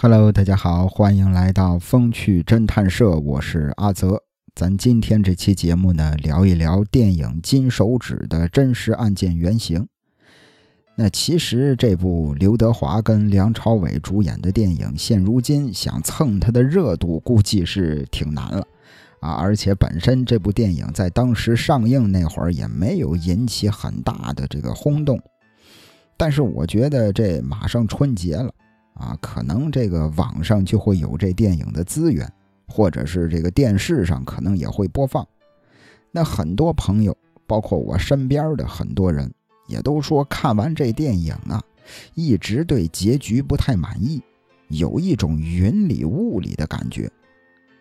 Hello，大家好，欢迎来到风趣侦探社，我是阿泽。咱今天这期节目呢，聊一聊电影《金手指》的真实案件原型。那其实这部刘德华跟梁朝伟主演的电影，现如今想蹭它的热度，估计是挺难了啊！而且本身这部电影在当时上映那会儿，也没有引起很大的这个轰动。但是我觉得这马上春节了。啊，可能这个网上就会有这电影的资源，或者是这个电视上可能也会播放。那很多朋友，包括我身边的很多人，也都说看完这电影啊，一直对结局不太满意，有一种云里雾里的感觉。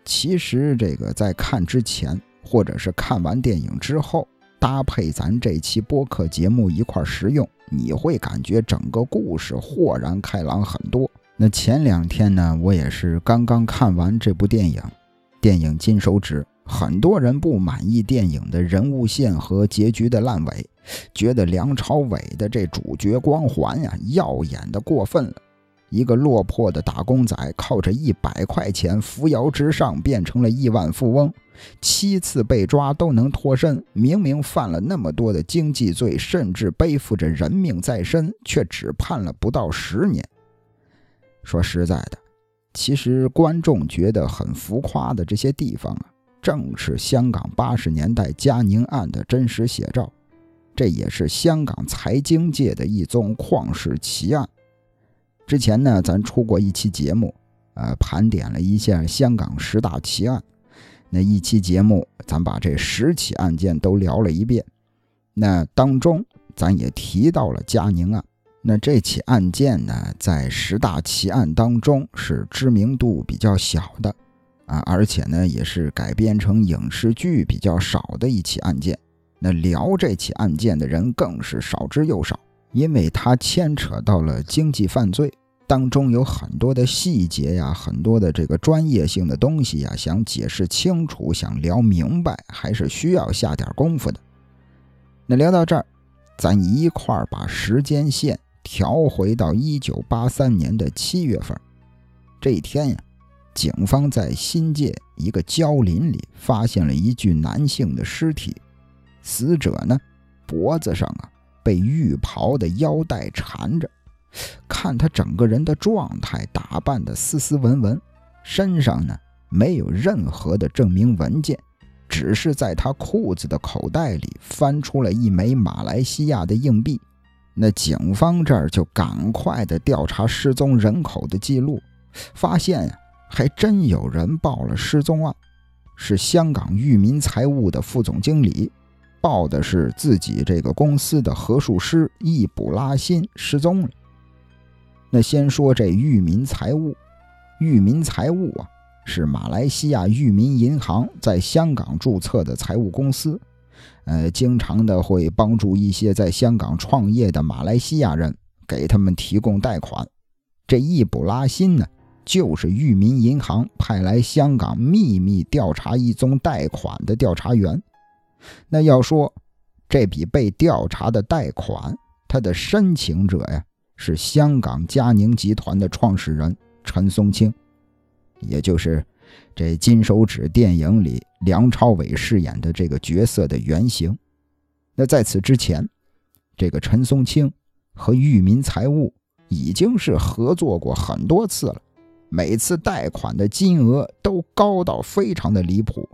其实这个在看之前，或者是看完电影之后，搭配咱这期播客节目一块食用。你会感觉整个故事豁然开朗很多。那前两天呢，我也是刚刚看完这部电影，电影《金手指》。很多人不满意电影的人物线和结局的烂尾，觉得梁朝伟的这主角光环呀，耀眼的过分了。一个落魄的打工仔，靠着一百块钱扶摇直上，变成了亿万富翁。七次被抓都能脱身，明明犯了那么多的经济罪，甚至背负着人命在身，却只判了不到十年。说实在的，其实观众觉得很浮夸的这些地方啊，正是香港八十年代嘉宁案的真实写照。这也是香港财经界的一宗旷世奇案。之前呢，咱出过一期节目，呃，盘点了一下香港十大奇案。那一期节目，咱把这十起案件都聊了一遍。那当中，咱也提到了嘉宁案。那这起案件呢，在十大奇案当中是知名度比较小的啊，而且呢，也是改编成影视剧比较少的一起案件。那聊这起案件的人更是少之又少，因为它牵扯到了经济犯罪。当中有很多的细节呀，很多的这个专业性的东西呀，想解释清楚，想聊明白，还是需要下点功夫的。那聊到这儿，咱一块儿把时间线调回到一九八三年的七月份。这一天呀，警方在新界一个郊林里发现了一具男性的尸体，死者呢，脖子上啊被浴袍的腰带缠着。看他整个人的状态，打扮的斯斯文文，身上呢没有任何的证明文件，只是在他裤子的口袋里翻出了一枚马来西亚的硬币。那警方这儿就赶快的调查失踪人口的记录，发现呀，还真有人报了失踪案，是香港裕民财务的副总经理，报的是自己这个公司的核数师易卜拉欣失踪了。那先说这裕民财务，裕民财务啊，是马来西亚裕民银行在香港注册的财务公司，呃，经常的会帮助一些在香港创业的马来西亚人，给他们提供贷款。这易卜拉欣呢，就是裕民银行派来香港秘密调查一宗贷款的调查员。那要说这笔被调查的贷款，他的申请者呀。是香港嘉宁集团的创始人陈松青，也就是这《金手指》电影里梁朝伟饰演的这个角色的原型。那在此之前，这个陈松青和裕民财务已经是合作过很多次了，每次贷款的金额都高到非常的离谱。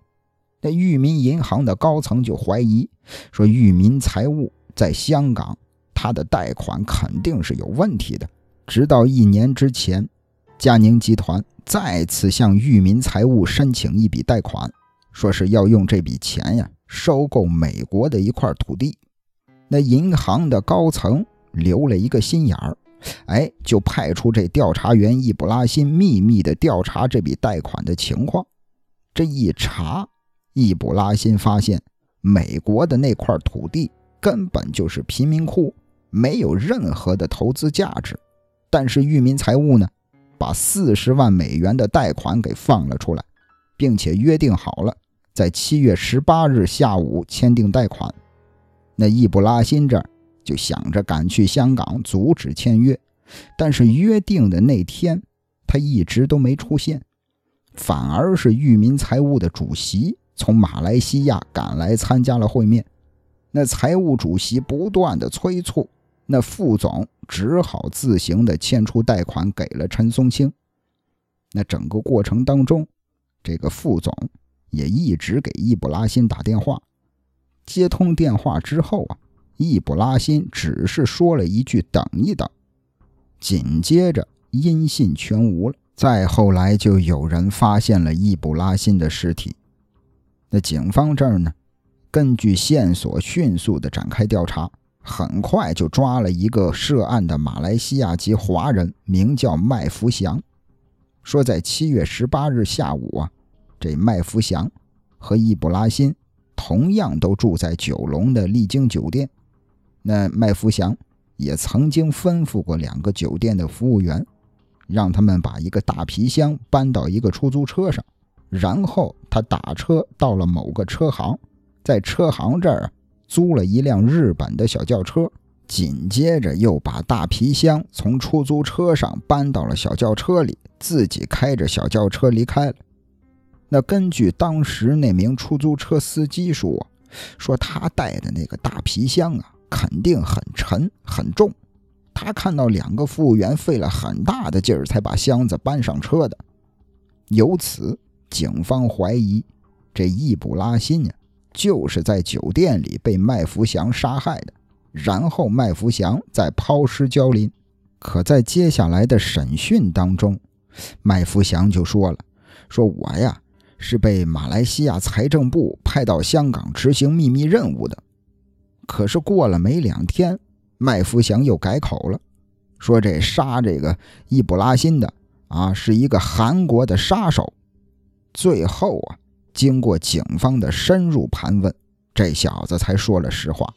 那裕民银行的高层就怀疑说，裕民财务在香港。他的贷款肯定是有问题的。直到一年之前，嘉宁集团再次向裕民财务申请一笔贷款，说是要用这笔钱呀收购美国的一块土地。那银行的高层留了一个心眼儿，哎，就派出这调查员易卜拉欣秘密的调查这笔贷款的情况。这一查，易卜拉欣发现美国的那块土地根本就是贫民窟。没有任何的投资价值，但是裕民财务呢，把四十万美元的贷款给放了出来，并且约定好了在七月十八日下午签订贷款。那易卜拉欣这儿就想着赶去香港阻止签约，但是约定的那天，他一直都没出现，反而是裕民财务的主席从马来西亚赶来参加了会面。那财务主席不断的催促，那副总只好自行的迁出贷款给了陈松青。那整个过程当中，这个副总也一直给易卜拉欣打电话。接通电话之后啊，易卜拉欣只是说了一句“等一等”，紧接着音信全无了。再后来，就有人发现了易卜拉欣的尸体。那警方这儿呢，根据线索迅速的展开调查，很快就抓了一个涉案的马来西亚籍华人，名叫麦福祥。说在七月十八日下午啊，这麦福祥和易卜拉欣。同样都住在九龙的丽晶酒店，那麦福祥也曾经吩咐过两个酒店的服务员，让他们把一个大皮箱搬到一个出租车上，然后他打车到了某个车行，在车行这儿租了一辆日本的小轿车，紧接着又把大皮箱从出租车上搬到了小轿车里，自己开着小轿车离开了。那根据当时那名出租车司机说，说他带的那个大皮箱啊，肯定很沉很重。他看到两个服务员费了很大的劲儿才把箱子搬上车的。由此，警方怀疑这易卜拉欣呀，就是在酒店里被麦福祥杀害的，然后麦福祥再抛尸郊林。可在接下来的审讯当中，麦福祥就说了：“说我呀。”是被马来西亚财政部派到香港执行秘密任务的，可是过了没两天，麦福祥又改口了，说这杀这个易卜拉欣的啊是一个韩国的杀手。最后啊，经过警方的深入盘问，这小子才说了实话。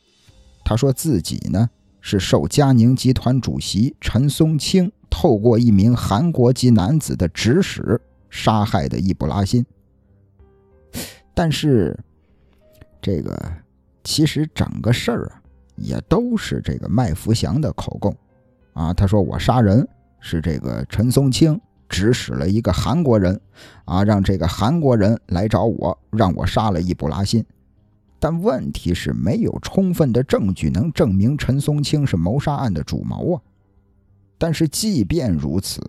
他说自己呢是受佳宁集团主席陈松青透过一名韩国籍男子的指使杀害的易卜拉欣。但是，这个其实整个事儿啊，也都是这个麦福祥的口供啊。他说我杀人是这个陈松青指使了一个韩国人啊，让这个韩国人来找我，让我杀了易卜拉欣。但问题是没有充分的证据能证明陈松青是谋杀案的主谋啊。但是即便如此，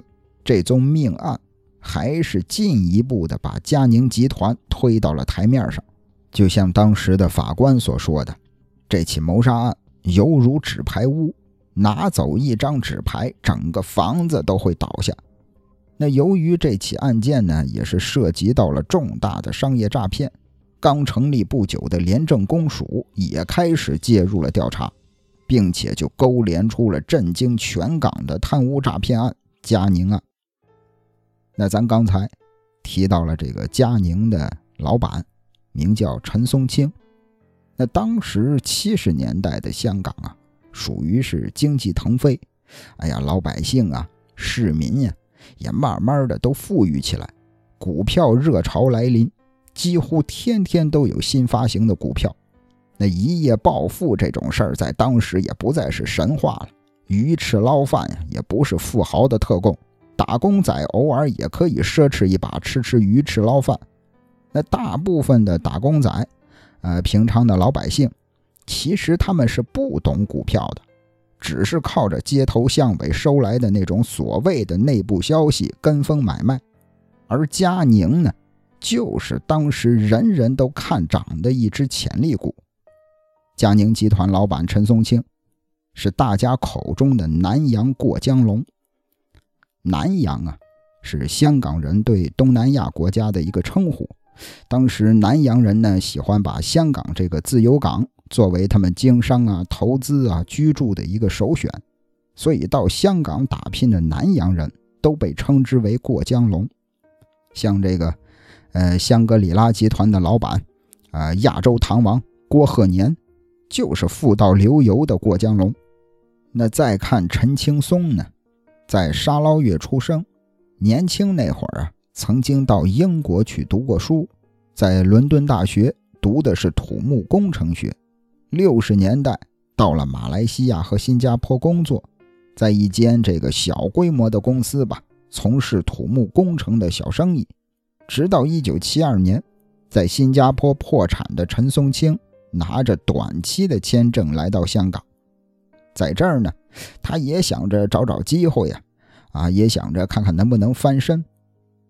这宗命案。还是进一步的把佳宁集团推到了台面上，就像当时的法官所说的，这起谋杀案犹如纸牌屋，拿走一张纸牌，整个房子都会倒下。那由于这起案件呢，也是涉及到了重大的商业诈骗，刚成立不久的廉政公署也开始介入了调查，并且就勾连出了震惊全港的贪污诈骗案——佳宁案。那咱刚才提到了这个佳宁的老板，名叫陈松青。那当时七十年代的香港啊，属于是经济腾飞，哎呀，老百姓啊，市民呀，也慢慢的都富裕起来，股票热潮来临，几乎天天都有新发行的股票。那一夜暴富这种事儿，在当时也不再是神话了。鱼翅捞饭呀，也不是富豪的特供。打工仔偶尔也可以奢侈一把，吃吃鱼翅捞饭。那大部分的打工仔，呃，平常的老百姓，其实他们是不懂股票的，只是靠着街头巷尾收来的那种所谓的内部消息跟风买卖。而佳宁呢，就是当时人人都看涨的一只潜力股。佳宁集团老板陈松青，是大家口中的南洋过江龙。南洋啊，是香港人对东南亚国家的一个称呼。当时南洋人呢，喜欢把香港这个自由港作为他们经商啊、投资啊、居住的一个首选，所以到香港打拼的南洋人都被称之为过江龙。像这个，呃，香格里拉集团的老板，啊，亚洲唐王郭鹤年，就是富到流油的过江龙。那再看陈青松呢？在沙捞越出生，年轻那会儿啊，曾经到英国去读过书，在伦敦大学读的是土木工程学。六十年代到了马来西亚和新加坡工作，在一间这个小规模的公司吧，从事土木工程的小生意，直到1972年，在新加坡破产的陈松青拿着短期的签证来到香港，在这儿呢，他也想着找找机会呀，啊，也想着看看能不能翻身。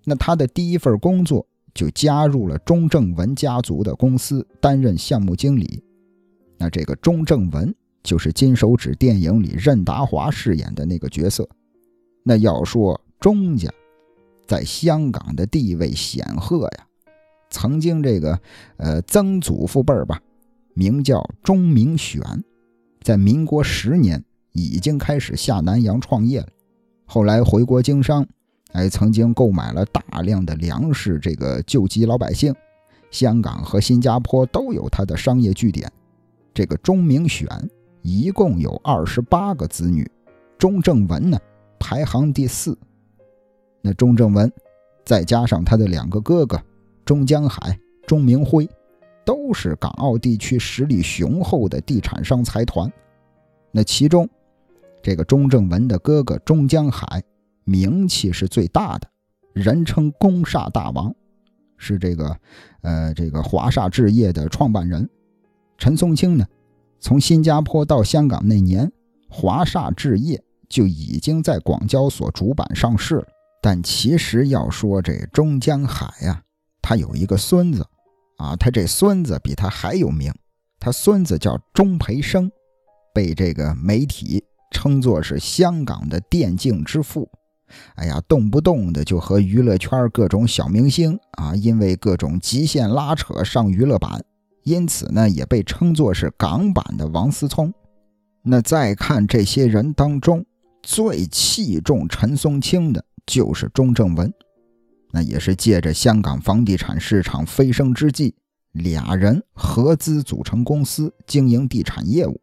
那他的第一份工作就加入了钟正文家族的公司，担任项目经理。那这个钟正文就是《金手指》电影里任达华饰演的那个角色。那要说钟家在香港的地位显赫呀，曾经这个呃曾祖父辈儿吧，名叫钟明选，在民国十年已经开始下南洋创业了，后来回国经商，哎，曾经购买了大量的粮食，这个救济老百姓。香港和新加坡都有他的商业据点。这个钟明选一共有二十八个子女，钟正文呢排行第四。那钟正文再加上他的两个哥哥钟江海、钟明辉，都是港澳地区实力雄厚的地产商财团。那其中，这个钟正文的哥哥钟江海名气是最大的，人称“公厦大王”，是这个呃这个华厦置业的创办人。陈松青呢，从新加坡到香港那年，华厦置业就已经在广交所主板上市了。但其实要说这钟江海呀，他有一个孙子，啊，他这孙子比他还有名，他孙子叫钟培生，被这个媒体称作是香港的电竞之父。哎呀，动不动的就和娱乐圈各种小明星啊，因为各种极限拉扯上娱乐版。因此呢，也被称作是港版的王思聪。那再看这些人当中，最器重陈松青的就是钟正文。那也是借着香港房地产市场飞升之际，俩人合资组成公司经营地产业务。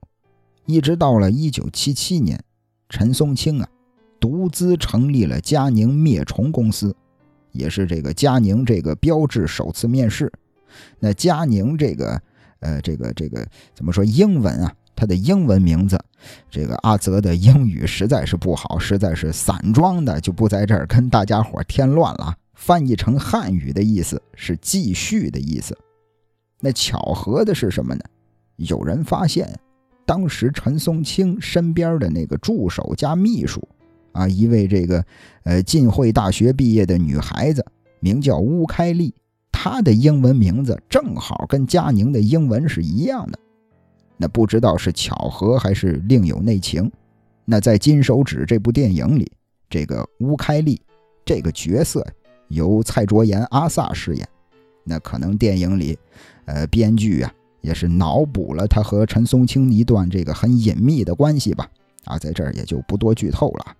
一直到了1977年，陈松青啊，独资成立了佳宁灭虫公司，也是这个佳宁这个标志首次面世。那佳宁这个，呃，这个这个怎么说英文啊？他的英文名字，这个阿泽的英语实在是不好，实在是散装的，就不在这儿跟大家伙添乱了。翻译成汉语的意思是继续的意思。那巧合的是什么呢？有人发现，当时陈松青身边的那个助手加秘书，啊，一位这个呃浸会大学毕业的女孩子，名叫乌开丽。他的英文名字正好跟佳宁的英文是一样的，那不知道是巧合还是另有内情。那在《金手指》这部电影里，这个乌开丽这个角色由蔡卓妍阿萨饰演。那可能电影里，呃，编剧啊也是脑补了他和陈松青一段这个很隐秘的关系吧。啊，在这儿也就不多剧透了。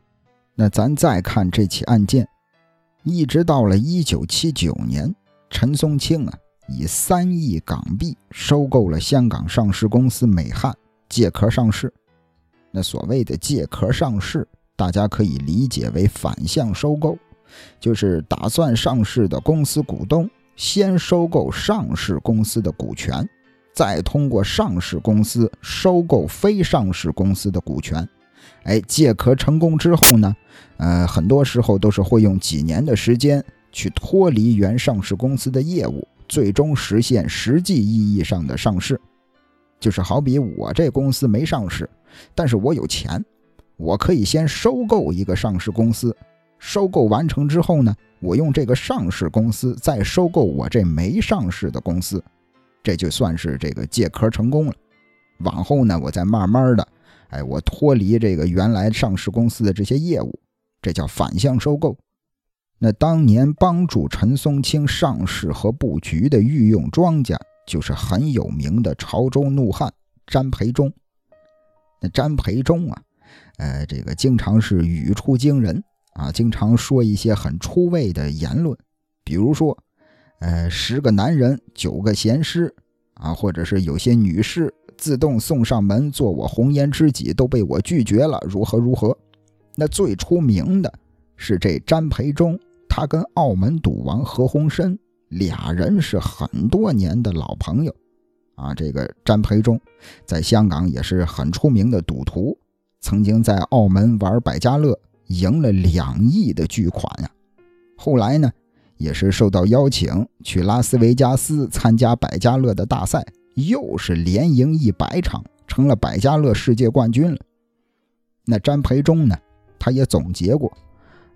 那咱再看这起案件，一直到了一九七九年。陈松青啊，以三亿港币收购了香港上市公司美汉，借壳上市。那所谓的借壳上市，大家可以理解为反向收购，就是打算上市的公司股东先收购上市公司的股权，再通过上市公司收购非上市公司的股权。哎，借壳成功之后呢，呃，很多时候都是会用几年的时间。去脱离原上市公司的业务，最终实现实际意义上的上市，就是好比我这公司没上市，但是我有钱，我可以先收购一个上市公司，收购完成之后呢，我用这个上市公司再收购我这没上市的公司，这就算是这个借壳成功了。往后呢，我再慢慢的，哎，我脱离这个原来上市公司的这些业务，这叫反向收购。那当年帮助陈松青上市和布局的御用庄家，就是很有名的潮州怒汉詹培忠。那詹培忠啊，呃，这个经常是语出惊人啊，经常说一些很出位的言论，比如说，呃，十个男人九个咸湿啊，或者是有些女士自动送上门做我红颜知己都被我拒绝了，如何如何？那最出名的。是这詹培忠，他跟澳门赌王何鸿燊俩人是很多年的老朋友，啊，这个詹培忠在香港也是很出名的赌徒，曾经在澳门玩百家乐赢了两亿的巨款呀。后来呢，也是受到邀请去拉斯维加斯参加百家乐的大赛，又是连赢一百场，成了百家乐世界冠军了。那詹培忠呢，他也总结过，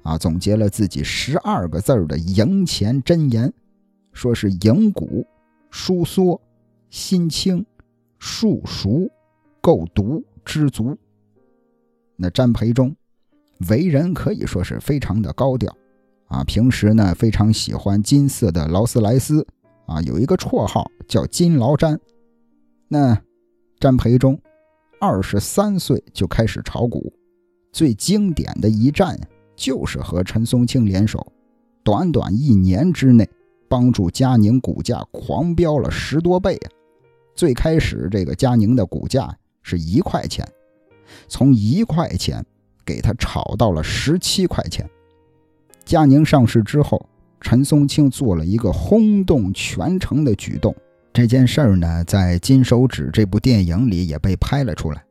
啊，总结了自己十二个字的赢钱真言，说是赢股、疏缩、心清、数熟、够毒、知足。那詹培忠为人可以说是非常的高调。啊，平时呢非常喜欢金色的劳斯莱斯，啊，有一个绰号叫金劳詹。那詹培忠二十三岁就开始炒股，最经典的一战就是和陈松青联手，短短一年之内帮助佳宁股价狂飙了十多倍啊！最开始这个佳宁的股价是一块钱，从一块钱给他炒到了十七块钱。佳宁上市之后，陈松青做了一个轰动全城的举动。这件事儿呢，在《金手指》这部电影里也被拍了出来。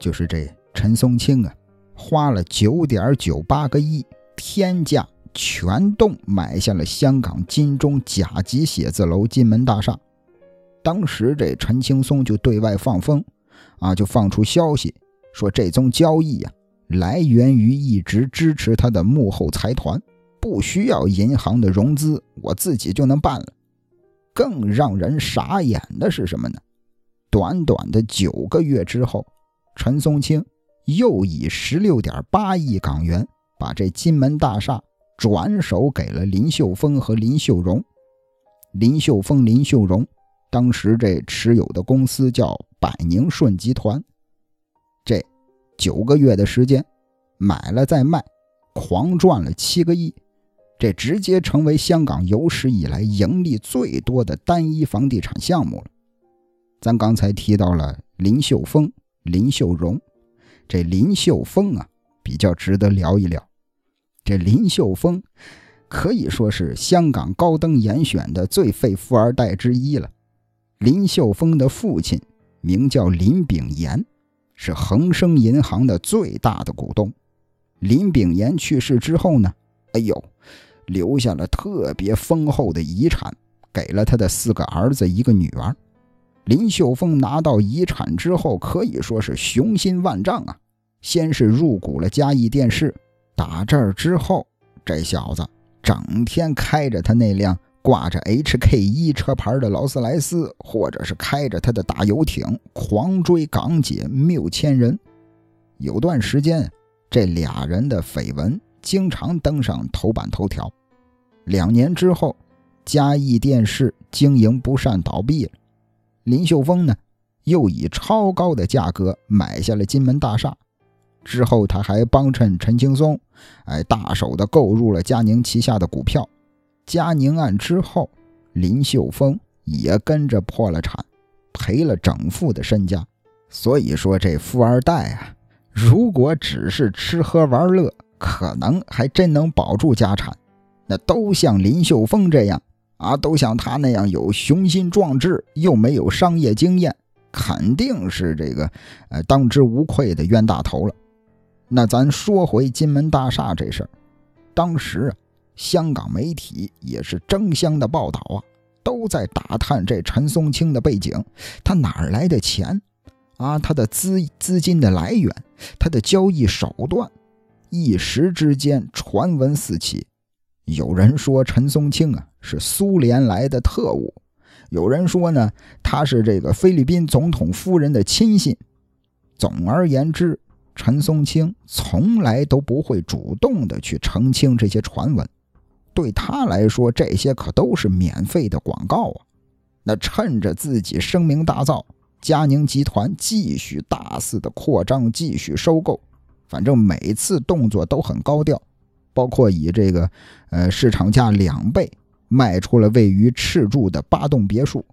就是这陈松青啊，花了九点九八个亿天价，全栋买下了香港金钟甲级写字楼金门大厦。当时这陈青松就对外放风，啊，就放出消息说这宗交易呀，来源于一直支持他的幕后财团。不需要银行的融资，我自己就能办了。更让人傻眼的是什么呢？短短的九个月之后，陈松青又以十六点八亿港元把这金门大厦转手给了林秀峰和林秀荣。林秀峰、林秀荣当时这持有的公司叫百宁顺集团。这九个月的时间，买了再卖，狂赚了七个亿。这直接成为香港有史以来盈利最多的单一房地产项目了。咱刚才提到了林秀峰、林秀荣，这林秀峰啊，比较值得聊一聊。这林秀峰可以说是香港高登严选的最废富二代之一了。林秀峰的父亲名叫林炳炎，是恒生银行的最大的股东。林炳炎去世之后呢，哎呦！留下了特别丰厚的遗产，给了他的四个儿子一个女儿。林秀峰拿到遗产之后，可以说是雄心万丈啊！先是入股了嘉义电视，打这儿之后，这小子整天开着他那辆挂着 HK 一车牌的劳斯莱斯，或者是开着他的大游艇，狂追港姐缪千人。有段时间，这俩人的绯闻。经常登上头版头条。两年之后，嘉义电视经营不善倒闭了。林秀峰呢，又以超高的价格买下了金门大厦。之后，他还帮衬陈青松，哎，大手的购入了嘉宁旗下的股票。嘉宁案之后，林秀峰也跟着破了产，赔了整副的身家。所以说，这富二代啊，如果只是吃喝玩乐，可能还真能保住家产，那都像林秀峰这样啊，都像他那样有雄心壮志又没有商业经验，肯定是这个呃当之无愧的冤大头了。那咱说回金门大厦这事儿，当时啊，香港媒体也是争相的报道啊，都在打探这陈松青的背景，他哪儿来的钱啊？他的资资金的来源，他的交易手段。一时之间，传闻四起。有人说陈松青啊是苏联来的特务，有人说呢他是这个菲律宾总统夫人的亲信。总而言之，陈松青从来都不会主动的去澄清这些传闻，对他来说，这些可都是免费的广告啊。那趁着自己声名大噪，嘉宁集团继续大肆的扩张，继续收购。反正每次动作都很高调，包括以这个呃市场价两倍卖出了位于赤柱的八栋别墅，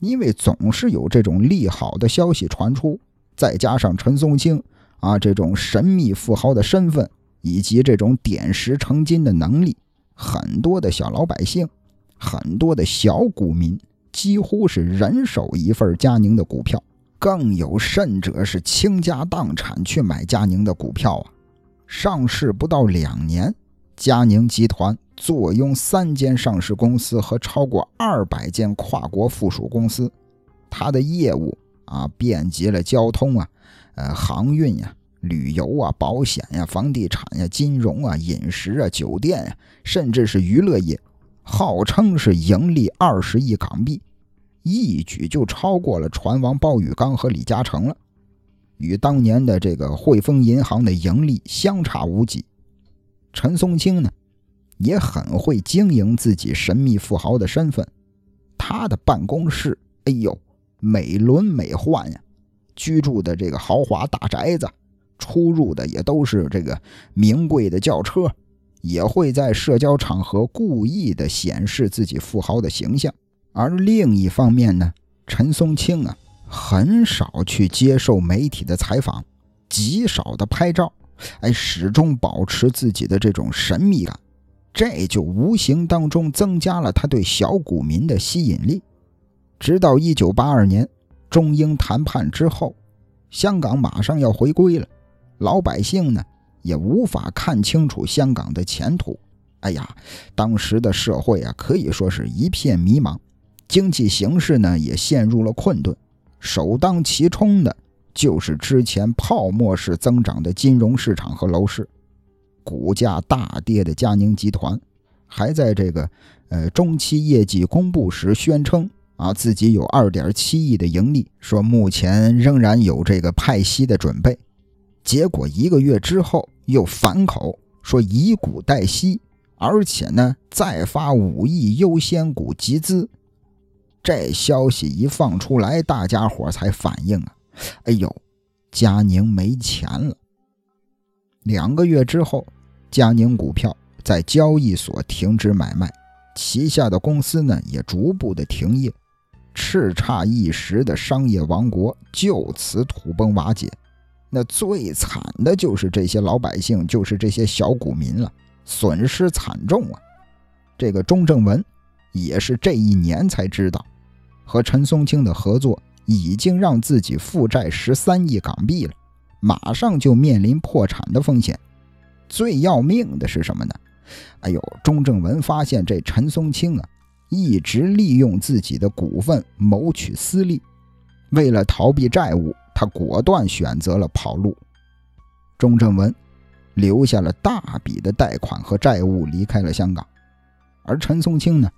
因为总是有这种利好的消息传出，再加上陈松青啊这种神秘富豪的身份以及这种点石成金的能力，很多的小老百姓，很多的小股民几乎是人手一份佳宁的股票。更有甚者是倾家荡产去买佳宁的股票啊！上市不到两年，佳宁集团坐拥三间上市公司和超过二百间跨国附属公司，它的业务啊遍及了交通啊、呃航运呀、旅游啊、保险呀、房地产呀、金融啊、饮食啊、酒店呀，甚至是娱乐业，号称是盈利二十亿港币，一举就超过了船王鲍玉刚和李嘉诚了。与当年的这个汇丰银行的盈利相差无几。陈松青呢，也很会经营自己神秘富豪的身份。他的办公室，哎呦，美轮美奂呀！居住的这个豪华大宅子，出入的也都是这个名贵的轿车，也会在社交场合故意的显示自己富豪的形象。而另一方面呢，陈松青啊。很少去接受媒体的采访，极少的拍照，哎，始终保持自己的这种神秘感，这就无形当中增加了他对小股民的吸引力。直到一九八二年中英谈判之后，香港马上要回归了，老百姓呢也无法看清楚香港的前途。哎呀，当时的社会啊可以说是一片迷茫，经济形势呢也陷入了困顿。首当其冲的就是之前泡沫式增长的金融市场和楼市，股价大跌的佳宁集团，还在这个呃中期业绩公布时宣称啊自己有二点七亿的盈利，说目前仍然有这个派息的准备，结果一个月之后又反口说以股代息，而且呢再发五亿优先股集资。这消息一放出来，大家伙才反应啊！哎呦，佳宁没钱了。两个月之后，佳宁股票在交易所停止买卖，旗下的公司呢也逐步的停业，叱咤一时的商业王国就此土崩瓦解。那最惨的就是这些老百姓，就是这些小股民了，损失惨重啊！这个钟正文也是这一年才知道。和陈松青的合作已经让自己负债十三亿港币了，马上就面临破产的风险。最要命的是什么呢？哎呦，钟正文发现这陈松青啊，一直利用自己的股份谋取私利。为了逃避债务，他果断选择了跑路。钟正文留下了大笔的贷款和债务，离开了香港。而陈松青呢？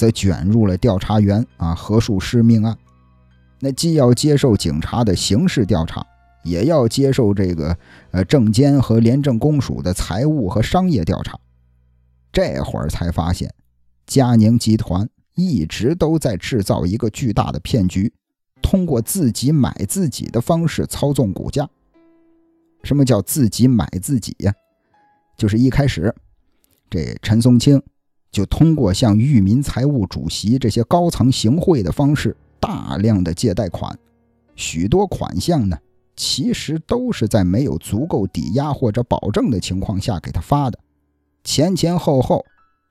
则卷入了调查员啊何树师命案，那既要接受警察的刑事调查，也要接受这个呃证监和廉政公署的财务和商业调查。这会儿才发现，嘉宁集团一直都在制造一个巨大的骗局，通过自己买自己的方式操纵股价。什么叫自己买自己呀？就是一开始这陈松青。就通过向裕民财务主席这些高层行贿的方式，大量的借贷款，许多款项呢，其实都是在没有足够抵押或者保证的情况下给他发的。前前后后，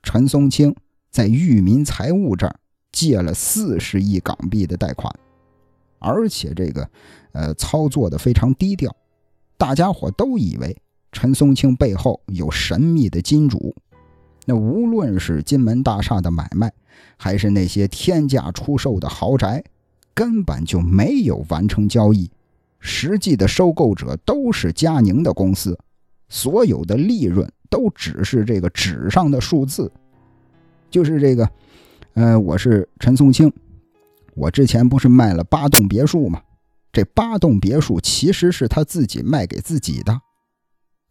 陈松青在裕民财务这儿借了四十亿港币的贷款，而且这个，呃，操作的非常低调，大家伙都以为陈松青背后有神秘的金主。那无论是金门大厦的买卖，还是那些天价出售的豪宅，根本就没有完成交易。实际的收购者都是佳宁的公司，所有的利润都只是这个纸上的数字。就是这个，呃，我是陈松青，我之前不是卖了八栋别墅吗？这八栋别墅其实是他自己卖给自己的。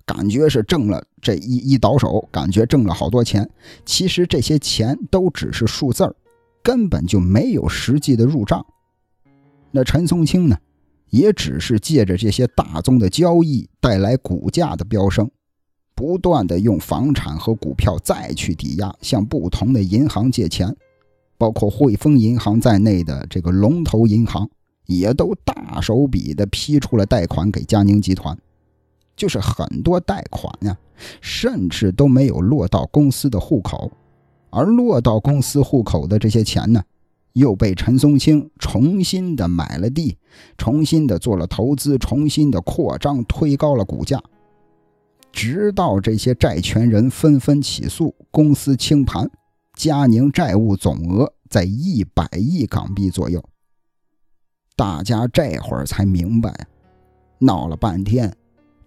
感觉是挣了这一一倒手，感觉挣了好多钱。其实这些钱都只是数字儿，根本就没有实际的入账。那陈松青呢，也只是借着这些大宗的交易带来股价的飙升，不断的用房产和股票再去抵押，向不同的银行借钱，包括汇丰银行在内的这个龙头银行，也都大手笔的批出了贷款给佳宁集团。就是很多贷款呀，甚至都没有落到公司的户口，而落到公司户口的这些钱呢，又被陈松青重新的买了地，重新的做了投资，重新的扩张，推高了股价。直到这些债权人纷纷起诉，公司清盘，佳宁债务总额在一百亿港币左右。大家这会儿才明白，闹了半天，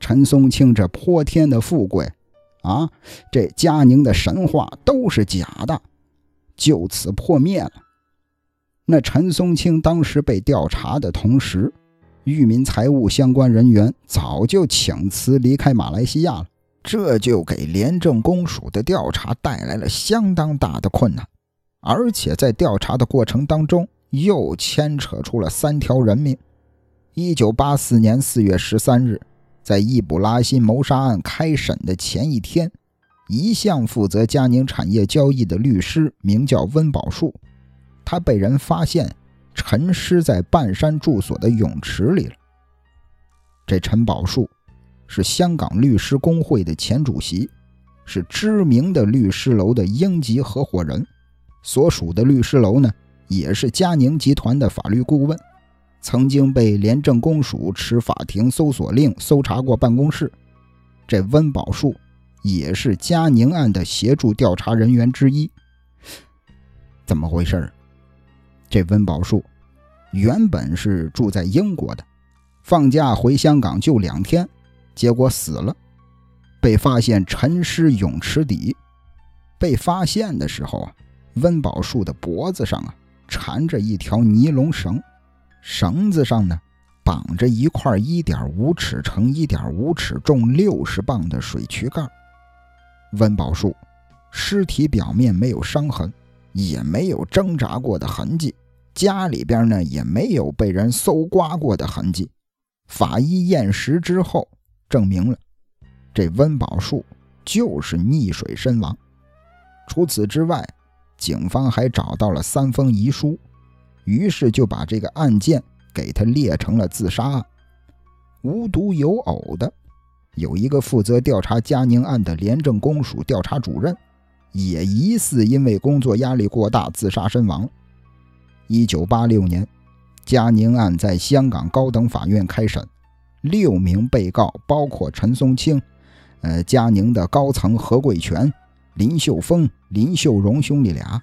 陈松青这泼天的富贵，啊，这佳宁的神话都是假的，就此破灭了。那陈松青当时被调查的同时，裕民财务相关人员早就请辞离开马来西亚了，这就给廉政公署的调查带来了相当大的困难，而且在调查的过程当中。又牵扯出了三条人命。一九八四年四月十三日，在易卜拉欣谋杀案开审的前一天，一向负责佳宁产业交易的律师名叫温宝树，他被人发现沉尸在半山住所的泳池里了。这陈宝树是香港律师工会的前主席，是知名的律师楼的英籍合伙人，所属的律师楼呢？也是佳宁集团的法律顾问，曾经被廉政公署持法庭搜索令搜查过办公室。这温宝树也是佳宁案的协助调查人员之一。怎么回事？这温宝树原本是住在英国的，放假回香港就两天，结果死了，被发现沉尸泳池底。被发现的时候啊，温宝树的脖子上啊。缠着一条尼龙绳，绳子上呢绑着一块一点五尺乘一点五尺、重六十磅的水渠盖。温宝树尸体表面没有伤痕，也没有挣扎过的痕迹，家里边呢也没有被人搜刮过的痕迹。法医验尸之后证明了，这温宝树就是溺水身亡。除此之外。警方还找到了三封遗书，于是就把这个案件给他列成了自杀案。无独有偶的，有一个负责调查佳宁案的廉政公署调查主任，也疑似因为工作压力过大自杀身亡。一九八六年，佳宁案在香港高等法院开审，六名被告包括陈松青，呃，佳宁的高层何贵全。林秀峰、林秀荣兄弟俩，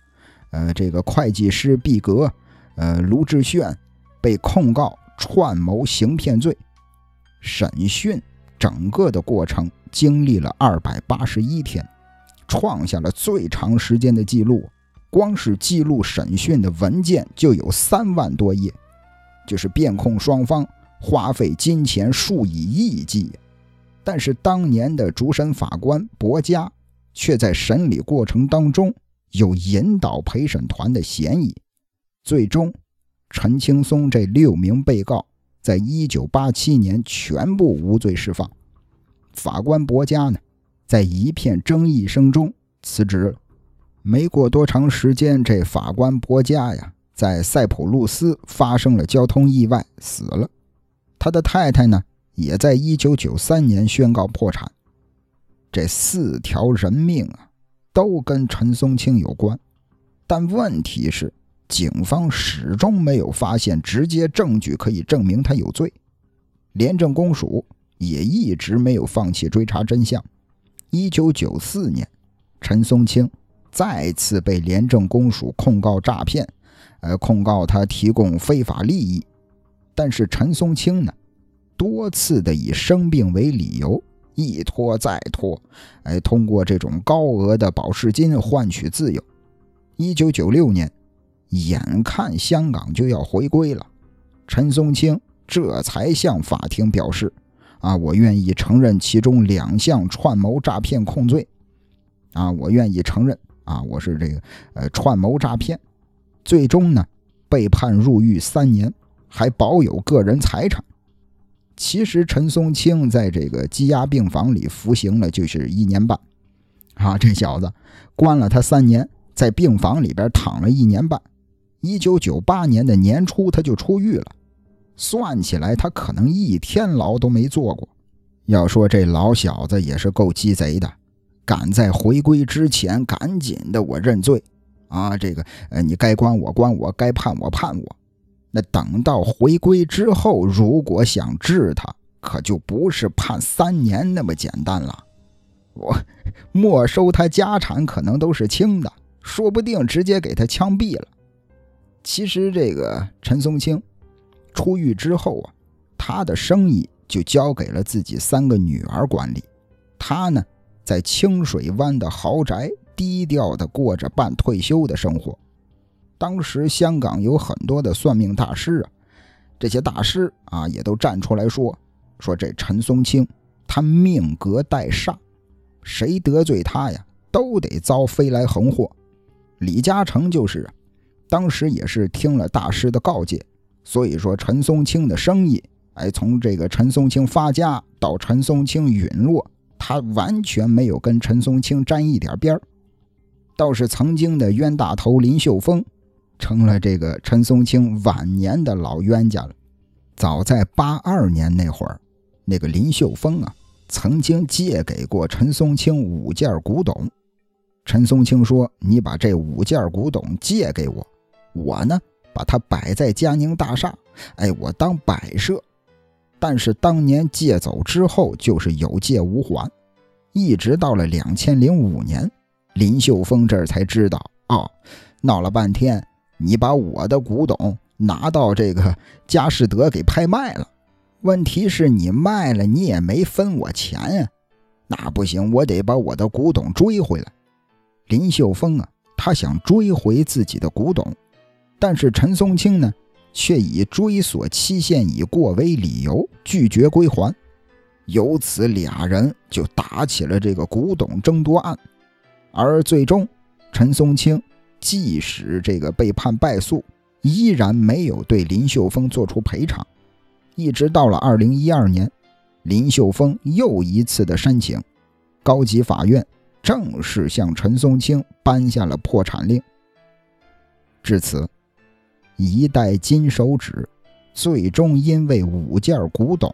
呃，这个会计师毕格，呃，卢志炫被控告串谋行骗罪。审讯整个的过程经历了二百八十一天，创下了最长时间的记录。光是记录审讯的文件就有三万多页，就是辩控双方花费金钱数以亿计。但是当年的主审法官薄家。却在审理过程当中有引导陪审团的嫌疑，最终陈青松这六名被告在一九八七年全部无罪释放。法官博家呢，在一片争议声中辞职了。没过多长时间，这法官博家呀，在塞浦路斯发生了交通意外死了。他的太太呢，也在一九九三年宣告破产。这四条人命啊，都跟陈松青有关，但问题是，警方始终没有发现直接证据可以证明他有罪。廉政公署也一直没有放弃追查真相。一九九四年，陈松青再次被廉政公署控告诈骗，呃，控告他提供非法利益。但是陈松青呢，多次的以生病为理由。一拖再拖，哎，通过这种高额的保释金换取自由。一九九六年，眼看香港就要回归了，陈松青这才向法庭表示：“啊，我愿意承认其中两项串谋诈骗控罪。啊，我愿意承认啊，我是这个呃串谋诈骗。最终呢，被判入狱三年，还保有个人财产。”其实陈松青在这个羁押病房里服刑了，就是一年半。啊，这小子关了他三年，在病房里边躺了一年半。一九九八年的年初他就出狱了，算起来他可能一天牢都没坐过。要说这老小子也是够鸡贼的，赶在回归之前赶紧的我认罪。啊，这个呃，你该关我关我，该判我判我。那等到回归之后，如果想治他，可就不是判三年那么简单了。我没收他家产可能都是轻的，说不定直接给他枪毙了。其实这个陈松青出狱之后啊，他的生意就交给了自己三个女儿管理，他呢在清水湾的豪宅低调的过着半退休的生活。当时香港有很多的算命大师啊，这些大师啊也都站出来说说这陈松青他命格带煞，谁得罪他呀，都得遭飞来横祸。李嘉诚就是啊，当时也是听了大师的告诫，所以说陈松青的生意，哎，从这个陈松青发家到陈松青陨落，他完全没有跟陈松青沾一点边儿，倒是曾经的冤大头林秀峰。成了这个陈松青晚年的老冤家了。早在八二年那会儿，那个林秀峰啊，曾经借给过陈松青五件古董。陈松青说：“你把这五件古董借给我，我呢把它摆在嘉宁大厦，哎，我当摆设。”但是当年借走之后，就是有借无还，一直到了两千零五年，林秀峰这儿才知道，哦，闹了半天。你把我的古董拿到这个佳士得给拍卖了，问题是你卖了，你也没分我钱呀，那不行，我得把我的古董追回来。林秀峰啊，他想追回自己的古董，但是陈松青呢，却以追索期限已过为理由拒绝归还，由此俩人就打起了这个古董争夺案，而最终陈松青。即使这个被判败诉，依然没有对林秀峰做出赔偿。一直到了二零一二年，林秀峰又一次的申请，高级法院正式向陈松青颁下了破产令。至此，一代金手指最终因为五件古董，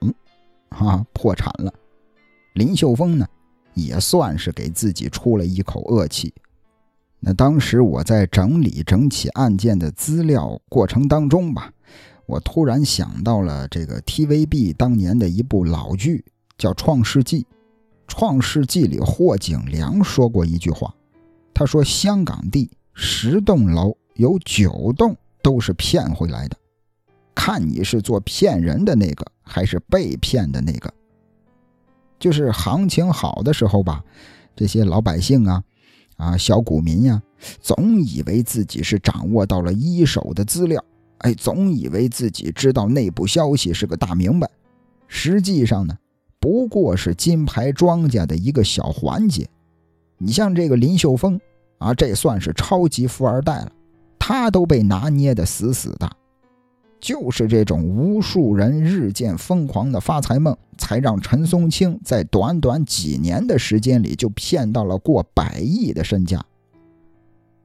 啊破产了。林秀峰呢，也算是给自己出了一口恶气。那当时我在整理整起案件的资料过程当中吧，我突然想到了这个 TVB 当年的一部老剧，叫《创世纪》。《创世纪》里霍景良说过一句话，他说：“香港地十栋楼有九栋都是骗回来的，看你是做骗人的那个，还是被骗的那个。就是行情好的时候吧，这些老百姓啊。”啊，小股民呀，总以为自己是掌握到了一手的资料，哎，总以为自己知道内部消息是个大明白。实际上呢，不过是金牌庄家的一个小环节。你像这个林秀峰啊，这算是超级富二代了，他都被拿捏的死死的。就是这种无数人日渐疯狂的发财梦，才让陈松青在短短几年的时间里就骗到了过百亿的身价。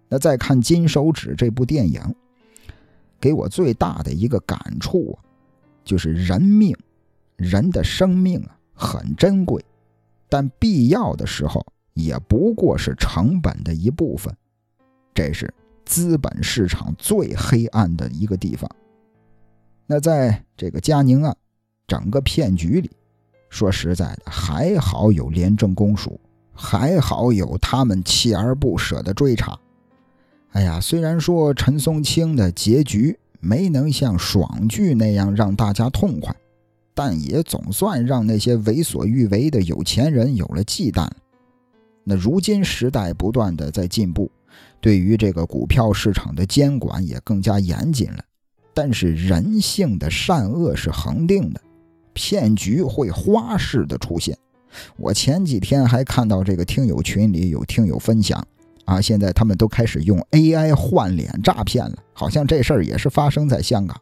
那再看《金手指》这部电影，给我最大的一个感触啊，就是人命，人的生命啊很珍贵，但必要的时候也不过是成本的一部分。这是资本市场最黑暗的一个地方。那在这个嘉宁案整个骗局里，说实在的，还好有廉政公署，还好有他们锲而不舍的追查。哎呀，虽然说陈松青的结局没能像爽剧那样让大家痛快，但也总算让那些为所欲为的有钱人有了忌惮。那如今时代不断的在进步，对于这个股票市场的监管也更加严谨了。但是人性的善恶是恒定的，骗局会花式的出现。我前几天还看到这个听友群里有听友分享，啊，现在他们都开始用 AI 换脸诈骗了，好像这事儿也是发生在香港。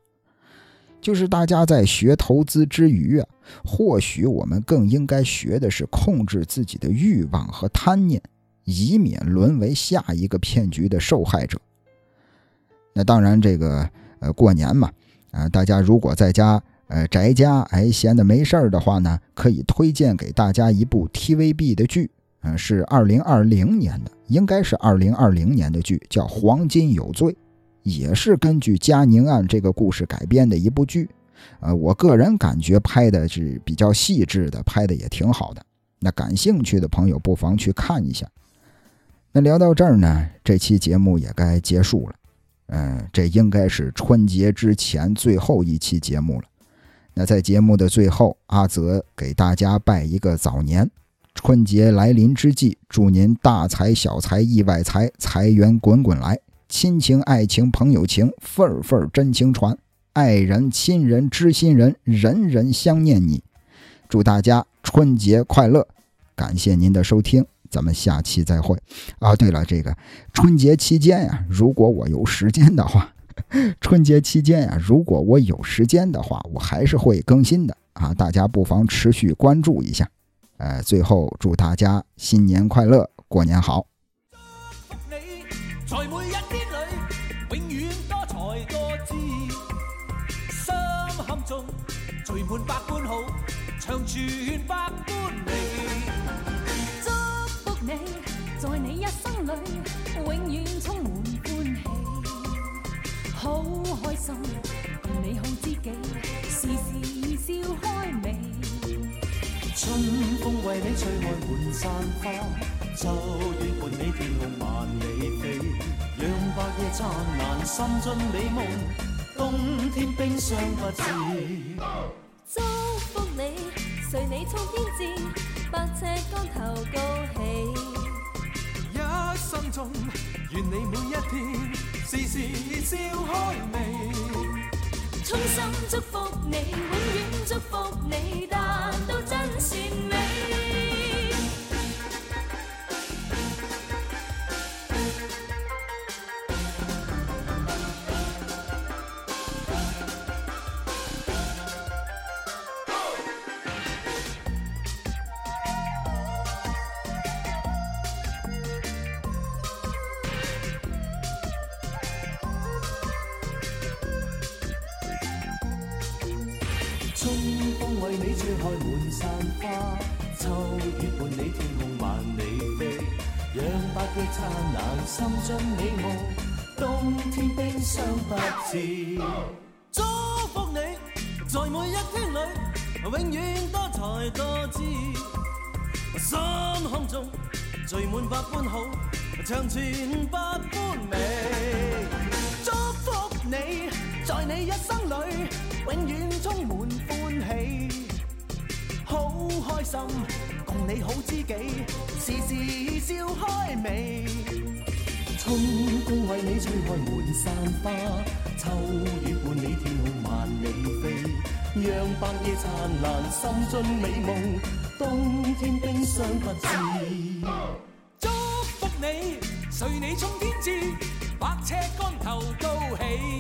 就是大家在学投资之余啊，或许我们更应该学的是控制自己的欲望和贪念，以免沦为下一个骗局的受害者。那当然，这个。呃，过年嘛，啊，大家如果在家呃宅家，哎，闲的没事儿的话呢，可以推荐给大家一部 TVB 的剧，嗯，是二零二零年的，应该是二零二零年的剧，叫《黄金有罪》，也是根据嘉宁案这个故事改编的一部剧。呃，我个人感觉拍的是比较细致的，拍的也挺好的。那感兴趣的朋友不妨去看一下。那聊到这儿呢，这期节目也该结束了。嗯，这应该是春节之前最后一期节目了。那在节目的最后，阿泽给大家拜一个早年。春节来临之际，祝您大财小财意外财，财源滚滚来，亲情爱情朋友情，份份真情传，爱人亲人知心人，人人相念你。祝大家春节快乐！感谢您的收听。咱们下期再会啊！对了，这个春节期间呀，如果我有时间的话，春节期间呀，如果我有时间的话，我还是会更新的啊！大家不妨持续关注一下。呃，最后祝大家新年快乐，过年好。你心，共你好知己，时时笑开眉。春风为你吹开满山花，秋月伴你天空万里飞，让白夜灿烂，心尽美梦，冬天冰霜不至。祝福你，随你冲天志。百尺竿头高起，心中愿你每一天时时笑开眉，衷心祝福你，永远祝福你，达到真善美。长存百般美。祝福你，在你一生里，永远充满欢喜。好。开心，共你好知己，时时笑开眉。春风为你吹开满山花，秋雨伴你天空万里飞，让白夜灿烂，心尽美梦，冬天冰霜不至。你，随你冲天志，百尺竿头高起。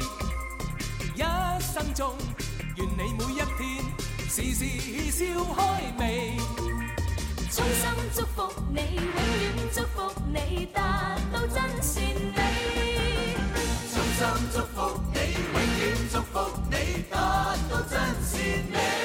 一生中，愿你每一天时时笑开眉。衷心祝福你，永远祝福你，达到真善美。衷心祝福你，永远祝福你，达到真善美。